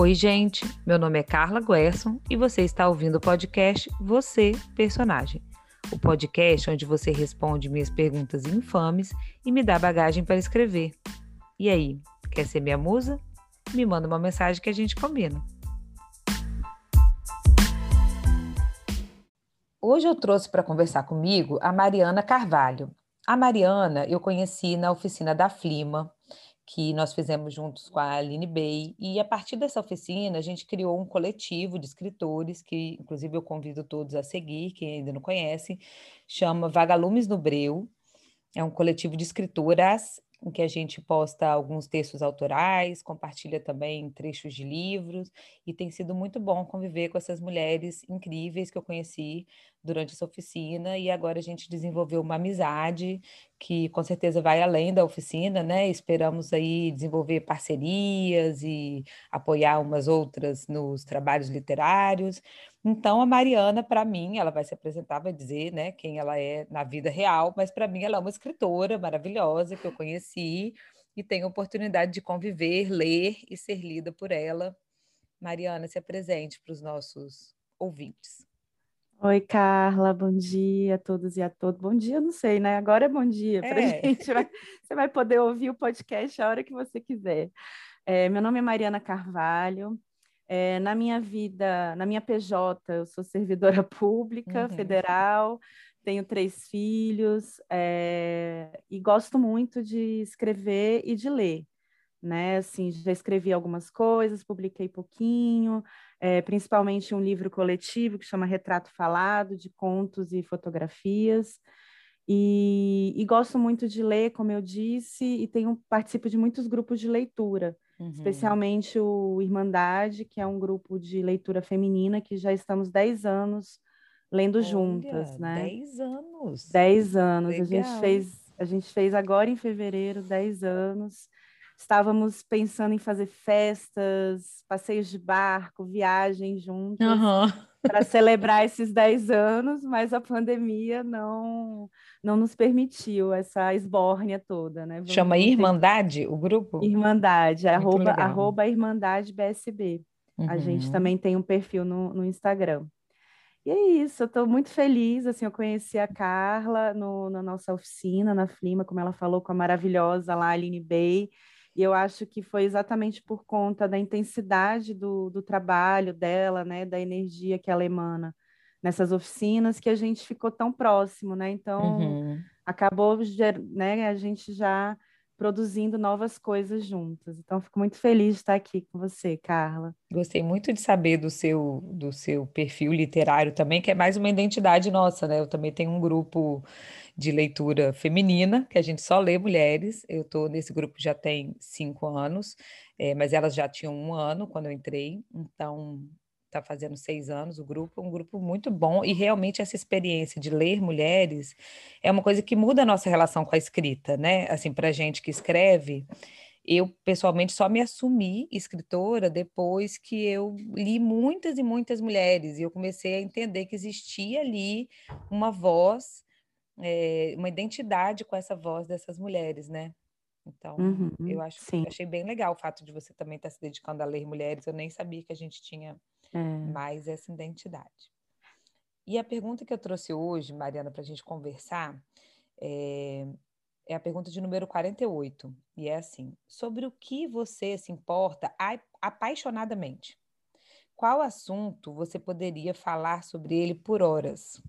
Oi, gente. Meu nome é Carla Guerson e você está ouvindo o podcast Você, Personagem. O podcast onde você responde minhas perguntas infames e me dá bagagem para escrever. E aí, quer ser minha musa? Me manda uma mensagem que a gente combina. Hoje eu trouxe para conversar comigo a Mariana Carvalho. A Mariana eu conheci na oficina da Flima, que nós fizemos juntos com a Aline Bey, e a partir dessa oficina a gente criou um coletivo de escritores, que inclusive eu convido todos a seguir, quem ainda não conhece, chama Vagalumes no Breu, é um coletivo de escritoras em que a gente posta alguns textos autorais, compartilha também trechos de livros, e tem sido muito bom conviver com essas mulheres incríveis que eu conheci durante essa oficina, e agora a gente desenvolveu uma amizade que com certeza vai além da oficina, né? Esperamos aí desenvolver parcerias e apoiar umas outras nos trabalhos literários. Então, a Mariana, para mim, ela vai se apresentar, vai dizer né, quem ela é na vida real, mas para mim ela é uma escritora maravilhosa que eu conheci e tenho a oportunidade de conviver, ler e ser lida por ela. Mariana, se apresente para os nossos ouvintes. Oi, Carla, bom dia a todos e a todas. Bom dia, não sei, né? Agora é bom dia para a é. gente. você vai poder ouvir o podcast a hora que você quiser. É, meu nome é Mariana Carvalho, é, na minha vida, na minha PJ, eu sou servidora pública uhum. federal, tenho três filhos é, e gosto muito de escrever e de ler. Né? Assim, já escrevi algumas coisas, publiquei pouquinho, é, principalmente um livro coletivo que chama Retrato Falado, de contos e fotografias. E, e gosto muito de ler, como eu disse, e tenho participo de muitos grupos de leitura uhum. especialmente o Irmandade, que é um grupo de leitura feminina que já estamos 10 anos lendo Olha, juntas, né? 10 anos. 10 anos. Legal. A gente fez a gente fez agora em fevereiro 10 anos. Estávamos pensando em fazer festas, passeios de barco, viagens juntas. Uhum para celebrar esses 10 anos, mas a pandemia não não nos permitiu essa esbórnia toda, né? Vamos Chama Irmandade o grupo? Irmandade, arroba, arroba Irmandade BSB. Uhum. A gente uhum. também tem um perfil no, no Instagram. E é isso, eu estou muito feliz, assim, eu conheci a Carla no, na nossa oficina, na Flima, como ela falou, com a maravilhosa lá, Aline Bey, e eu acho que foi exatamente por conta da intensidade do, do trabalho dela, né, da energia que ela emana nessas oficinas, que a gente ficou tão próximo, né? Então, uhum. acabou, né, a gente já produzindo novas coisas juntas. Então, fico muito feliz de estar aqui com você, Carla. Gostei muito de saber do seu, do seu perfil literário também, que é mais uma identidade nossa, né? Eu também tenho um grupo de leitura feminina, que a gente só lê mulheres. Eu estou nesse grupo já tem cinco anos, é, mas elas já tinham um ano quando eu entrei, então está fazendo seis anos o grupo, um grupo muito bom, e realmente essa experiência de ler mulheres é uma coisa que muda a nossa relação com a escrita, né? Assim, para gente que escreve, eu pessoalmente só me assumi escritora depois que eu li muitas e muitas mulheres, e eu comecei a entender que existia ali uma voz é, uma identidade com essa voz dessas mulheres, né? Então, uhum, eu acho sim. achei bem legal o fato de você também estar se dedicando a ler mulheres. Eu nem sabia que a gente tinha é. mais essa identidade. E a pergunta que eu trouxe hoje, Mariana, para a gente conversar, é, é, a pergunta de número 48. E é assim: sobre o que você se importa apaixonadamente? Qual assunto você poderia falar sobre ele por horas?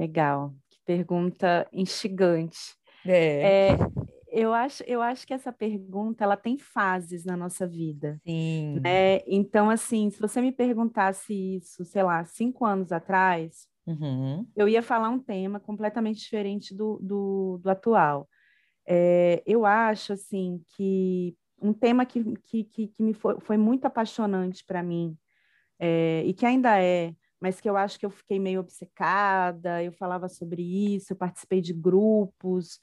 Legal, que pergunta instigante. É. é. eu, acho, eu acho que essa pergunta ela tem fases na nossa vida. Sim. Né? Então, assim, se você me perguntasse isso, sei lá, cinco anos atrás, uhum. eu ia falar um tema completamente diferente do, do, do atual. É, eu acho, assim, que um tema que, que, que, que me foi, foi muito apaixonante para mim, é, e que ainda é, mas que eu acho que eu fiquei meio obcecada, eu falava sobre isso, eu participei de grupos,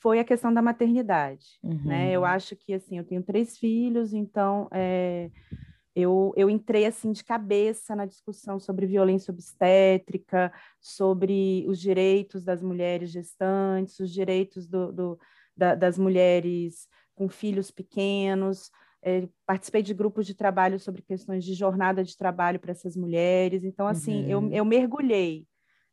foi a questão da maternidade, uhum. né? Eu acho que, assim, eu tenho três filhos, então é, eu, eu entrei, assim, de cabeça na discussão sobre violência obstétrica, sobre os direitos das mulheres gestantes, os direitos do, do da, das mulheres com filhos pequenos, é, participei de grupos de trabalho sobre questões de jornada de trabalho para essas mulheres. Então, assim, uhum. eu, eu mergulhei.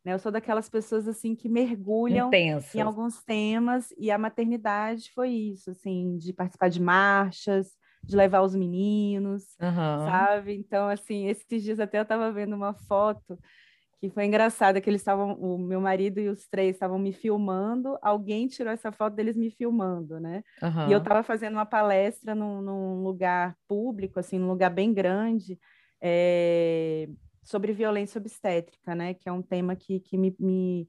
Né? Eu sou daquelas pessoas assim que mergulham Intensas. em alguns temas e a maternidade foi isso, assim, de participar de marchas, de levar os meninos, uhum. sabe? Então, assim, esses dias até eu estava vendo uma foto que foi engraçada, que eles estavam, o meu marido e os três estavam me filmando, alguém tirou essa foto deles me filmando, né? Uhum. E eu estava fazendo uma palestra num, num, lugar público, assim, num lugar bem grande, é, sobre violência obstétrica, né? Que é um tema que, que me, me,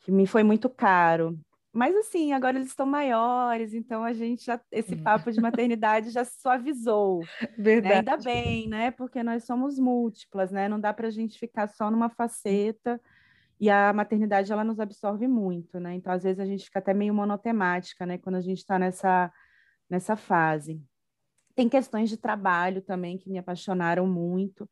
que me foi muito caro. Mas assim, agora eles estão maiores, então a gente já esse hum. papo de maternidade já suavizou. Verdade. Né? Ainda bem, né? Porque nós somos múltiplas, né? Não dá para a gente ficar só numa faceta e a maternidade ela nos absorve muito, né? Então às vezes a gente fica até meio monotemática, né? Quando a gente está nessa nessa fase. Tem questões de trabalho também que me apaixonaram muito.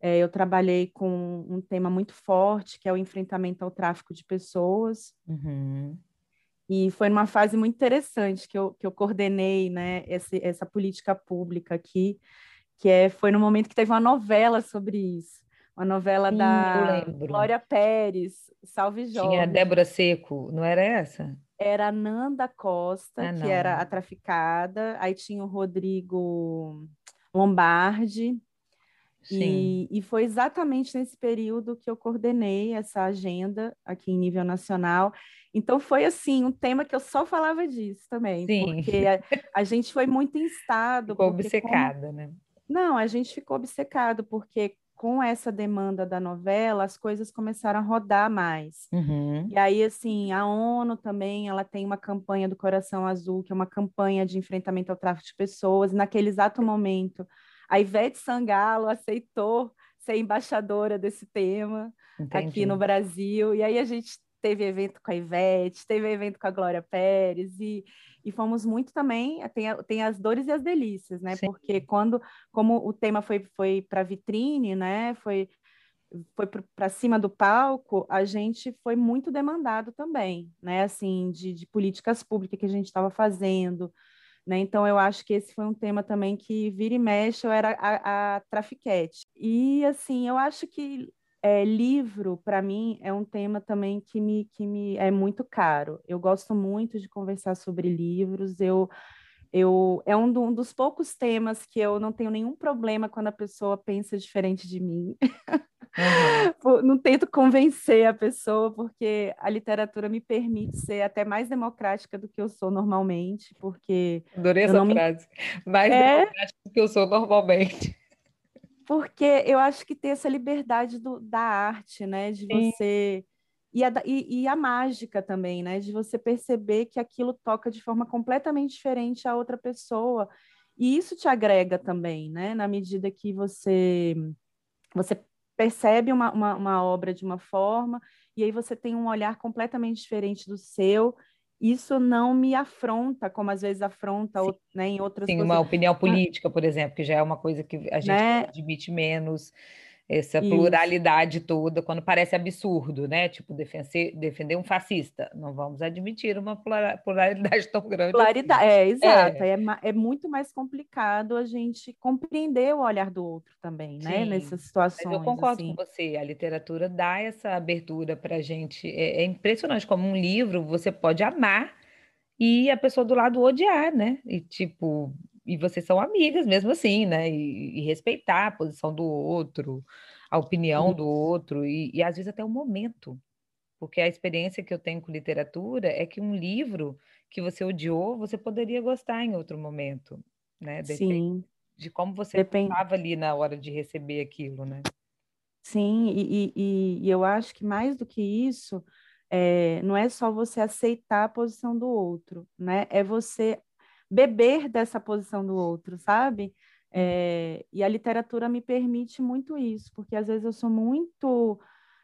É, eu trabalhei com um tema muito forte, que é o enfrentamento ao tráfico de pessoas. Uhum. E foi numa fase muito interessante que eu, que eu coordenei né, esse, essa política pública aqui, que é, foi no momento que teve uma novela sobre isso. Uma novela Sim, da Glória Pérez, Salve Jorge. Tinha Débora Seco, não era essa? Era Nanda Costa, ah, que era a traficada, aí tinha o Rodrigo Lombardi, e, e, foi exatamente nesse período que eu coordenei essa agenda aqui em nível nacional. Então foi assim um tema que eu só falava disso também, Sim. porque a, a gente foi muito instado. Ficou obcecada, como... né? Não, a gente ficou obcecado porque com essa demanda da novela, as coisas começaram a rodar mais. Uhum. E aí, assim, a ONU também, ela tem uma campanha do Coração Azul, que é uma campanha de enfrentamento ao tráfico de pessoas. Naquele exato momento, a Ivete Sangalo aceitou ser embaixadora desse tema Entendi. aqui no Brasil. E aí a gente teve evento com a Ivete, teve evento com a Glória Pérez e, e fomos muito também, tem, tem as dores e as delícias, né? Sim. Porque quando, como o tema foi, foi para vitrine, né? Foi, foi para cima do palco, a gente foi muito demandado também, né? Assim, de, de políticas públicas que a gente estava fazendo, né? Então, eu acho que esse foi um tema também que vira e mexe, eu era a, a trafiquete. E, assim, eu acho que é, livro, para mim, é um tema também que me, que me é muito caro. Eu gosto muito de conversar sobre livros, eu eu, é um, do, um, dos poucos temas que eu não tenho nenhum problema quando a pessoa pensa diferente de mim. Uhum. não tento convencer a pessoa, porque a literatura me permite ser até mais democrática do que eu sou normalmente, porque... Adorei essa frase. Me... Mais é... democrática do que eu sou normalmente. Porque eu acho que ter essa liberdade do, da arte, né? De Sim. você e a, e, e a, mágica também, né? De você perceber que aquilo toca de forma completamente diferente a outra pessoa. E isso te agrega também, né? Na medida que você, você percebe uma, uma, uma obra de uma forma, e aí você tem um olhar completamente diferente do seu. Isso não me afronta, como às vezes afronta né, em outras Sim, coisas. uma opinião política, por exemplo, que já é uma coisa que a gente né? admite menos essa Isso. pluralidade toda, quando parece absurdo, né? Tipo, defender, defender um fascista. Não vamos admitir uma pluralidade tão grande. Pluralidade, assim. é, exato. É. é. É, muito mais complicado a gente compreender o olhar do outro também, né? Sim. Nessas situações. Mas eu concordo assim. com você, a literatura dá essa abertura para a gente. É, é impressionante como um livro você pode amar e a pessoa do lado odiar, né? E tipo, e vocês são amigas mesmo assim, né? E, e respeitar a posição do outro, a opinião do outro, e, e às vezes até o momento. Porque a experiência que eu tenho com literatura é que um livro que você odiou, você poderia gostar em outro momento, né? Depende Sim. De como você estava ali na hora de receber aquilo, né? Sim, e, e, e eu acho que mais do que isso, é, não é só você aceitar a posição do outro, né? É você beber dessa posição do outro, sabe? É, e a literatura me permite muito isso, porque às vezes eu sou muito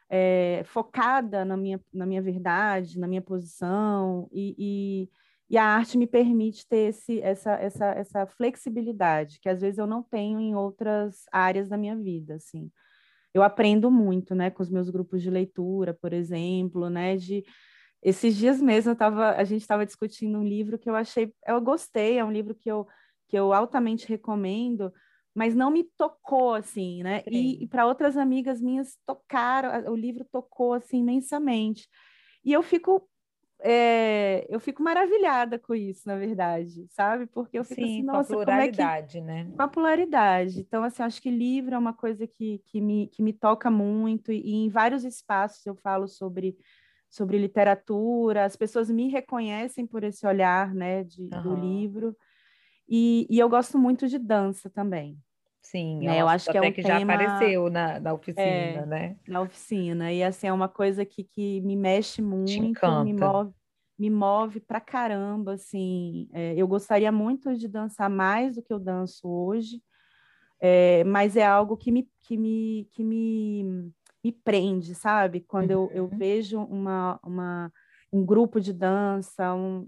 é, focada na minha, na minha verdade, na minha posição, e, e, e, a arte me permite ter esse, essa, essa, essa flexibilidade, que às vezes eu não tenho em outras áreas da minha vida, assim. Eu aprendo muito, né, com os meus grupos de leitura, por exemplo, né, de esses dias mesmo tava, a gente estava discutindo um livro que eu achei, eu gostei, é um livro que eu, que eu altamente recomendo, mas não me tocou assim, né? Sim. E, e para outras amigas minhas tocaram, o livro tocou assim imensamente. E eu fico é, eu fico maravilhada com isso, na verdade, sabe? Porque eu fico Sim, assim, nossa, com a pluralidade, é que... né? Com a pluralidade. Então, assim, acho que livro é uma coisa que, que, me, que me toca muito, e, e em vários espaços eu falo sobre, sobre literatura, as pessoas me reconhecem por esse olhar, né, de, uhum. do livro, e, e eu gosto muito de dança também. Sim, né? eu acho que é um que tema... já apareceu na, na oficina, é, né? Na oficina. E assim, é uma coisa que, que me mexe muito, me move, me move pra caramba, assim. É, eu gostaria muito de dançar mais do que eu danço hoje, é, mas é algo que me, que me, que me, me prende, sabe? Quando eu, eu uhum. vejo uma, uma, um grupo de dança, um,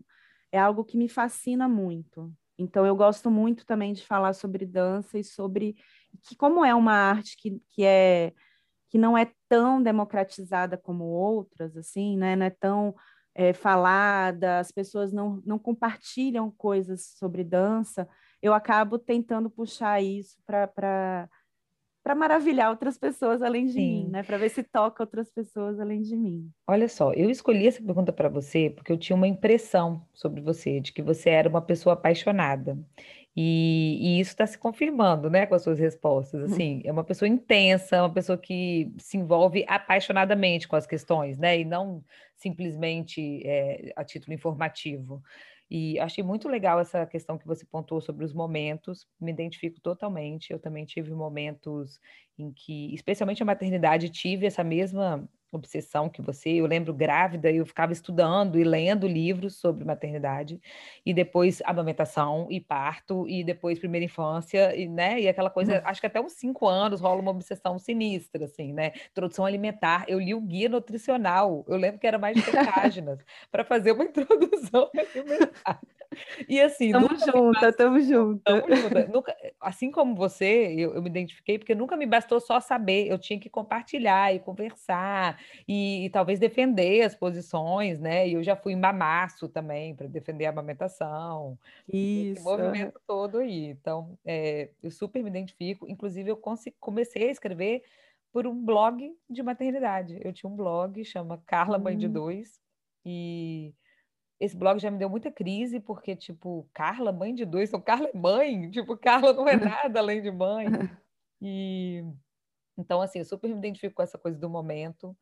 é algo que me fascina muito. Então, eu gosto muito também de falar sobre dança e sobre que como é uma arte que, que é que não é tão democratizada como outras, assim, né? Não é tão é, falada, as pessoas não, não compartilham coisas sobre dança. Eu acabo tentando puxar isso para para maravilhar outras pessoas além de Sim. mim, né? Para ver se toca outras pessoas além de mim. Olha só, eu escolhi essa pergunta para você porque eu tinha uma impressão sobre você, de que você era uma pessoa apaixonada. E, e isso está se confirmando, né, com as suas respostas. Uhum. Assim, é uma pessoa intensa, uma pessoa que se envolve apaixonadamente com as questões, né, e não simplesmente é, a título informativo. E achei muito legal essa questão que você pontuou sobre os momentos, me identifico totalmente. Eu também tive momentos em que, especialmente a maternidade, tive essa mesma obsessão que você. Eu lembro grávida, eu ficava estudando e lendo livros sobre maternidade, e depois amamentação e parto, e depois primeira infância, e, né? E aquela coisa, acho que até uns cinco anos rola uma obsessão sinistra, assim, né? Introdução alimentar. Eu li o guia nutricional, eu lembro que era mais de páginas, para fazer uma introdução alimentar. E assim. Tamo junto, tamo junto. Nunca, assim como você, eu, eu, me identifiquei, porque nunca me bastou só saber, eu tinha que compartilhar e conversar, e, e talvez defender as posições, né? E eu já fui em mamaço também, para defender a amamentação. Isso. Esse movimento todo aí. Então, é, eu super me identifico. Inclusive, eu comecei a escrever por um blog de maternidade. Eu tinha um blog, chama Carla Mãe de hum. Dois, e esse blog já me deu muita crise, porque, tipo, Carla, mãe de dois, então Carla é mãe, tipo, Carla não é nada além de mãe. E então, assim, eu super me identifico com essa coisa do momento.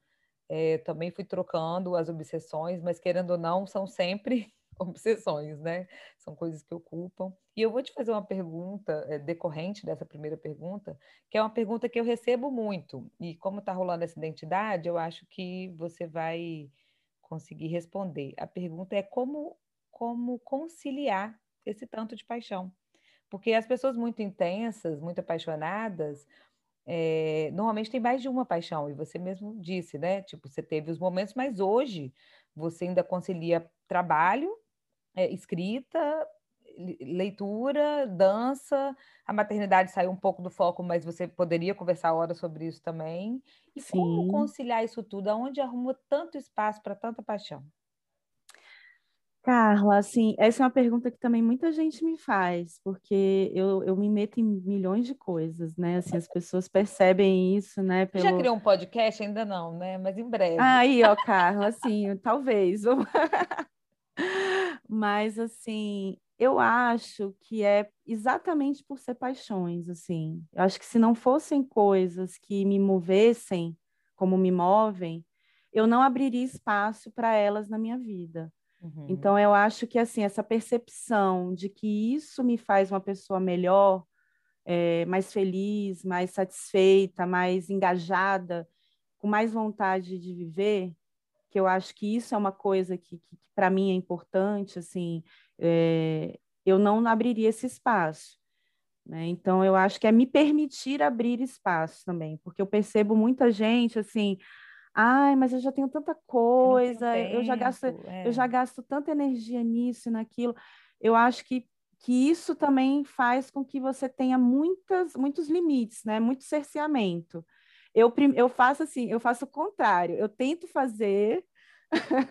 É, também fui trocando as obsessões, mas querendo ou não, são sempre obsessões, né? São coisas que ocupam. E eu vou te fazer uma pergunta é, decorrente dessa primeira pergunta, que é uma pergunta que eu recebo muito. E como está rolando essa identidade, eu acho que você vai conseguir responder. A pergunta é como, como conciliar esse tanto de paixão. Porque as pessoas muito intensas, muito apaixonadas, é, normalmente tem mais de uma paixão, e você mesmo disse, né? Tipo, você teve os momentos, mas hoje você ainda concilia trabalho, é, escrita, leitura, dança, a maternidade saiu um pouco do foco, mas você poderia conversar horas sobre isso também. E Sim. como conciliar isso tudo? Aonde arruma tanto espaço para tanta paixão? Carla, assim, essa é uma pergunta que também muita gente me faz, porque eu, eu me meto em milhões de coisas, né? Assim, as pessoas percebem isso, né? Pelo... Já criou um podcast? Ainda não, né? Mas em breve. Aí, ó, Carla, assim, talvez. Mas, assim, eu acho que é exatamente por ser paixões, assim. Eu acho que se não fossem coisas que me movessem como me movem, eu não abriria espaço para elas na minha vida. Uhum. Então eu acho que assim essa percepção de que isso me faz uma pessoa melhor, é, mais feliz, mais satisfeita, mais engajada, com mais vontade de viver, que eu acho que isso é uma coisa que, que, que para mim é importante, assim, é, eu não abriria esse espaço. Né? Então, eu acho que é me permitir abrir espaço também, porque eu percebo muita gente assim, ai, mas eu já tenho tanta coisa, eu, eu já gasto, é. eu já gasto tanta energia nisso e naquilo. Eu acho que, que isso também faz com que você tenha muitas, muitos limites, né? Muito cerceamento. Eu, eu faço assim, eu faço o contrário, eu tento fazer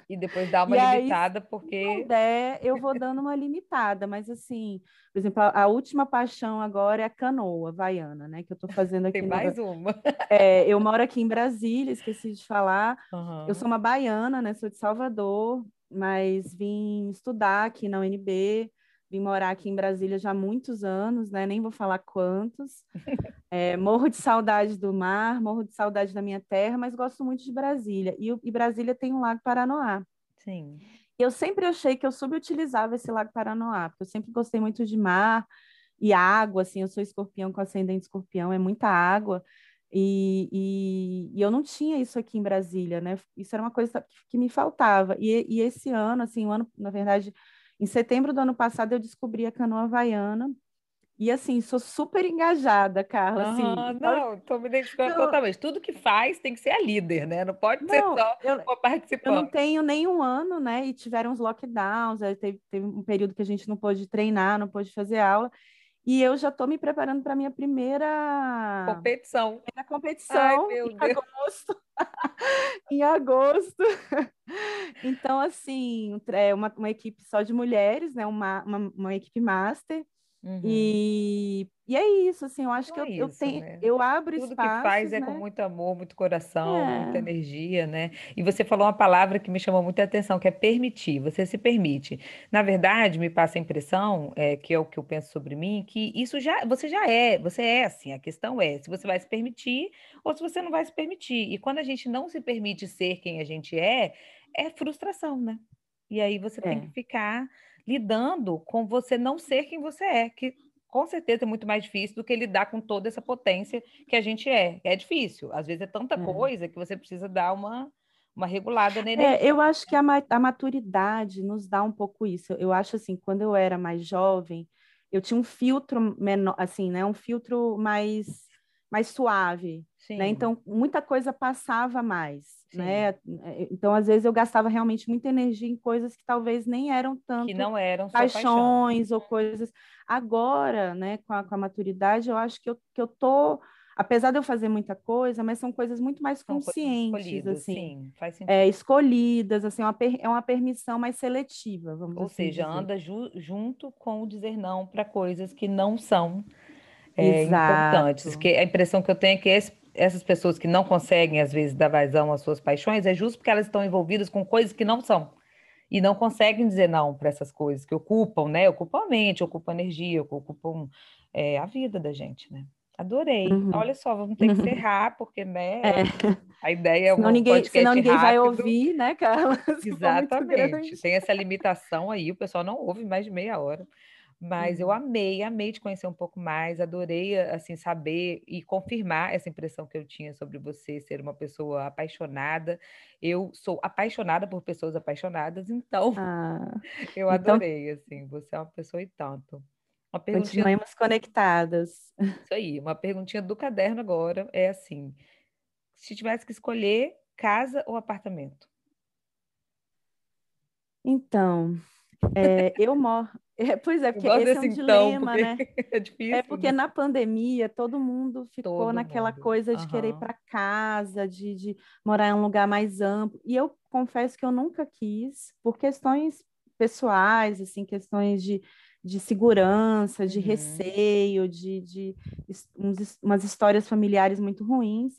E depois dá uma limitada, aí, porque. Se der, eu vou dando uma limitada, mas assim, por exemplo, a, a, última paixão agora é a canoa vaiana, né? Que eu estou fazendo aqui. Tem mais no... uma. É, eu moro aqui em Brasília, esqueci de falar. Uhum. Eu sou uma baiana, né? Sou de Salvador, mas vim estudar aqui na UNB. Vim morar aqui em Brasília já há muitos anos, né? Nem vou falar quantos. É, morro de saudade do mar, morro de saudade da minha terra, mas gosto muito de Brasília. E, e Brasília tem um Lago Paranoá. Sim. E eu sempre achei que eu subutilizava esse Lago Paranoá, porque eu sempre gostei muito de mar e água, assim, eu sou escorpião com ascendente escorpião, é muita água. E, e, e, eu não tinha isso aqui em Brasília, né? Isso era uma coisa que, que me faltava. E, e, esse ano, assim, o ano, na verdade, em setembro do ano passado, eu descobri a canoa havaiana. E assim, sou super engajada, Carla. Assim, não, estou me identificando totalmente. Tudo que faz tem que ser a líder, né? Não pode não, ser só eu, uma participante. Eu não tenho nenhum ano, né? E tiveram os lockdowns, teve, teve um período que a gente não pôde treinar, não pôde fazer aula. E eu já estou me preparando para a minha primeira competição. Primeira competição Ai, meu em Deus. agosto. em agosto. então, assim, é uma, uma equipe só de mulheres, né? Uma, uma, uma equipe master. Uhum. E, e é isso, assim, eu acho que eu, é eu tenho, né? eu abro Tudo espaços, que faz é né? com muito amor, muito coração, é. muita energia, né? E você falou uma palavra que me chamou muita atenção, que é permitir, você se permite. Na verdade, me passa a impressão, é, que é o que eu penso sobre mim, que isso já, você já é, você é assim, a questão é se você vai se permitir ou se você não vai se permitir. E quando a gente não se permite ser quem a gente é, é frustração, né? E aí você é. tem que ficar lidando com você não ser quem você é, que com certeza é muito mais difícil do que lidar com toda essa potência que a gente é. É difícil, às vezes é tanta é. coisa que você precisa dar uma, uma regulada nele. É, eu acho que a, a maturidade nos dá um pouco isso. Eu acho assim, quando eu era mais jovem, eu tinha um filtro menor, assim, né, um filtro mais mais suave, né? Então muita coisa passava mais, Sim. né? Então às vezes eu gastava realmente muita energia em coisas que talvez nem eram tanto que não eram paixões ou coisas. Agora, né, com a, com a, maturidade, eu acho que eu, que eu tô apesar de eu fazer muita coisa, mas são coisas muito mais conscientes, assim, sim, faz é, sentido. É, escolhidas, assim, uma per, é uma permissão mais seletiva, vamos Ou assim seja, dizer. anda ju, junto com o dizer não para coisas que não são é, importantes. Porque a impressão que eu tenho é que esse, essas pessoas que não conseguem, às vezes, dar vazão às suas paixões, é justo porque elas estão envolvidas com coisas que não são. E não conseguem dizer não para essas coisas que ocupam, né? Ocupam a mente, ocupam a energia, ocupam é, a vida da gente, né? Adorei. Uhum. Olha só, vamos ter que uhum. encerrar, porque né, é. a ideia é um senão ninguém, podcast senão ninguém rápido. vai ouvir, né, Carla? Exatamente. Tem essa limitação aí, o pessoal não ouve mais de meia hora. Mas eu uhum. amei, amei te conhecer um pouco mais, adorei assim saber e confirmar essa impressão que eu tinha sobre você ser uma pessoa apaixonada. Eu sou apaixonada por pessoas apaixonadas, então ah, eu então adorei assim, você é uma pessoa e tanto. Uma perguntinha conectadas. Isso aí, uma perguntinha do caderno agora é assim: se tivesse que escolher casa ou apartamento? Então, é, eu moro, é, pois é, porque esse é um então, dilema, né? É difícil. É porque né? na pandemia todo mundo ficou todo naquela mundo. coisa de uhum. querer ir para casa, de, de morar em um lugar mais amplo. E eu confesso que eu nunca quis, por questões pessoais, assim, questões de, de segurança, de uhum. receio, de, de uns, umas histórias familiares muito ruins.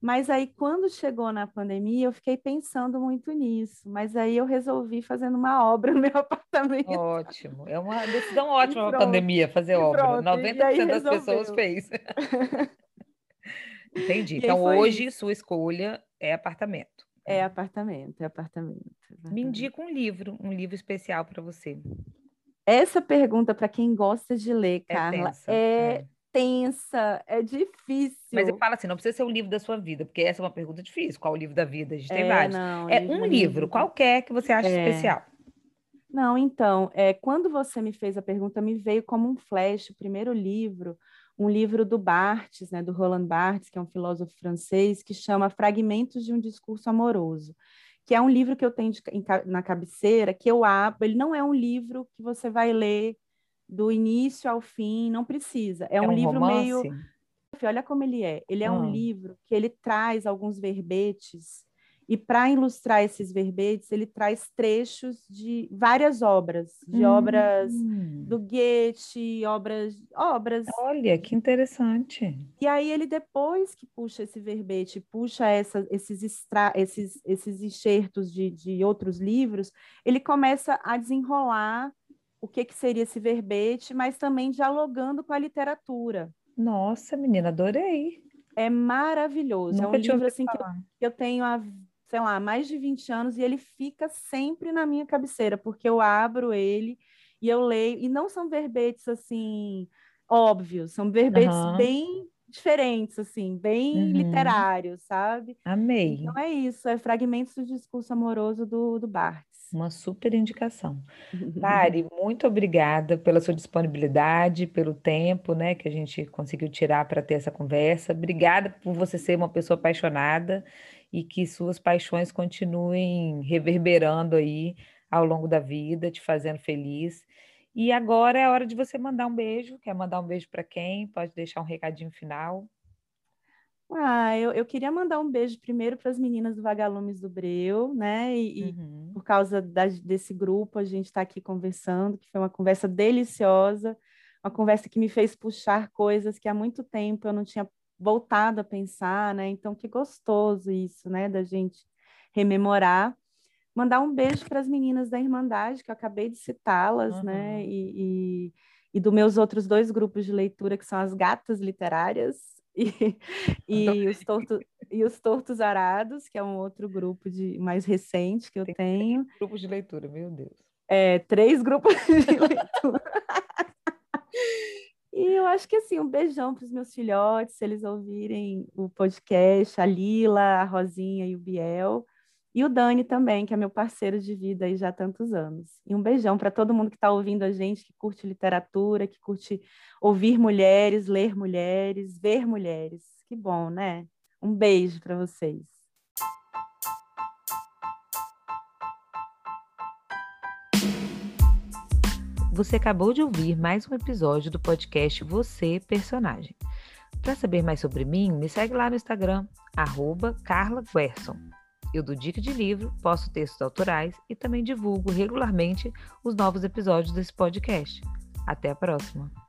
Mas aí, quando chegou na pandemia, eu fiquei pensando muito nisso. Mas aí eu resolvi fazendo uma obra no meu apartamento. Ótimo. É uma decisão ótima na pandemia fazer obra. Pronto. 90% das pessoas fez. Entendi. E então, hoje, isso. sua escolha é apartamento. É apartamento, é apartamento. apartamento. Me indica um livro, um livro especial para você. Essa pergunta, para quem gosta de ler, é Carla, é, é tensa, é difícil. Mas ele fala assim, não precisa ser o livro da sua vida, porque essa é uma pergunta difícil. Qual o livro da vida? A gente tem é, vários. Não, é um livro, qualquer que você acha é. especial. Não, então, é, quando você me fez a pergunta, me veio como um flash, o primeiro livro, um livro do Barthes, né, do Roland Barthes, que é um filósofo francês, que chama Fragmentos de um Discurso Amoroso, que é um livro que eu tenho de, na cabeceira, que eu abro, ele não é um livro que você vai ler do início ao fim, não precisa. É, é um, um, livro romance? meio. Olha como ele é. Ele é um ah. livro que ele traz alguns verbetes E para ilustrar esses verbetes, ele traz trechos de várias obras, de hum. obras do Goethe, obras, obras. Olha, que interessante. E aí ele depois que puxa esse verbete, puxa essa, esses, extra, esses, esses enxertos de, de outros livros, ele começa a desenrolar o que, que seria esse verbete, mas também dialogando com a literatura. Nossa, menina, adorei. É maravilhoso. Nunca é um livro assim que eu, que eu tenho há sei lá, mais de 20 anos e ele fica sempre na minha cabeceira, porque eu abro ele e eu leio, e não são verbetes assim óbvios, são verbetes uhum. bem diferentes, assim, bem uhum. literários, sabe? Amei. Então é isso, é fragmentos do discurso amoroso do, do Barthes. Uma super indicação. Mari, muito obrigada pela sua disponibilidade, pelo tempo, né, que a gente conseguiu tirar para ter essa conversa. Obrigada por você ser uma pessoa apaixonada e que suas paixões continuem reverberando aí ao longo da vida, te fazendo feliz. E agora é a hora de você mandar um beijo. Quer mandar um beijo para quem? Pode deixar um recadinho final. Ah, eu, eu queria mandar um beijo primeiro para as meninas do Vagalumes do Breu, né? E, uhum. e por causa da, desse grupo, a gente está aqui conversando, que foi uma conversa deliciosa, uma conversa que me fez puxar coisas que há muito tempo eu não tinha voltado a pensar, né? Então, que gostoso isso, né? Da gente rememorar. Mandar um beijo para as meninas da Irmandade, que eu acabei de citá-las, uhum. né? E, e, e dos meus outros dois grupos de leitura, que são as Gatas Literárias e, e, os, torto, e os Tortos Arados, que é um outro grupo de mais recente que eu Tem tenho. Grupos de leitura, meu Deus. É, três grupos de leitura. E eu acho que assim, um beijão para os meus filhotes, se eles ouvirem o podcast, a Lila, a Rosinha e o Biel. E o Dani também, que é meu parceiro de vida aí já há tantos anos. E um beijão para todo mundo que está ouvindo a gente, que curte literatura, que curte ouvir mulheres, ler mulheres, ver mulheres. Que bom, né? Um beijo para vocês. Você acabou de ouvir mais um episódio do podcast Você Personagem. Para saber mais sobre mim, me segue lá no Instagram, arroba Carla Guerson. Eu dou dica de livro, posto textos autorais e também divulgo regularmente os novos episódios desse podcast. Até a próxima!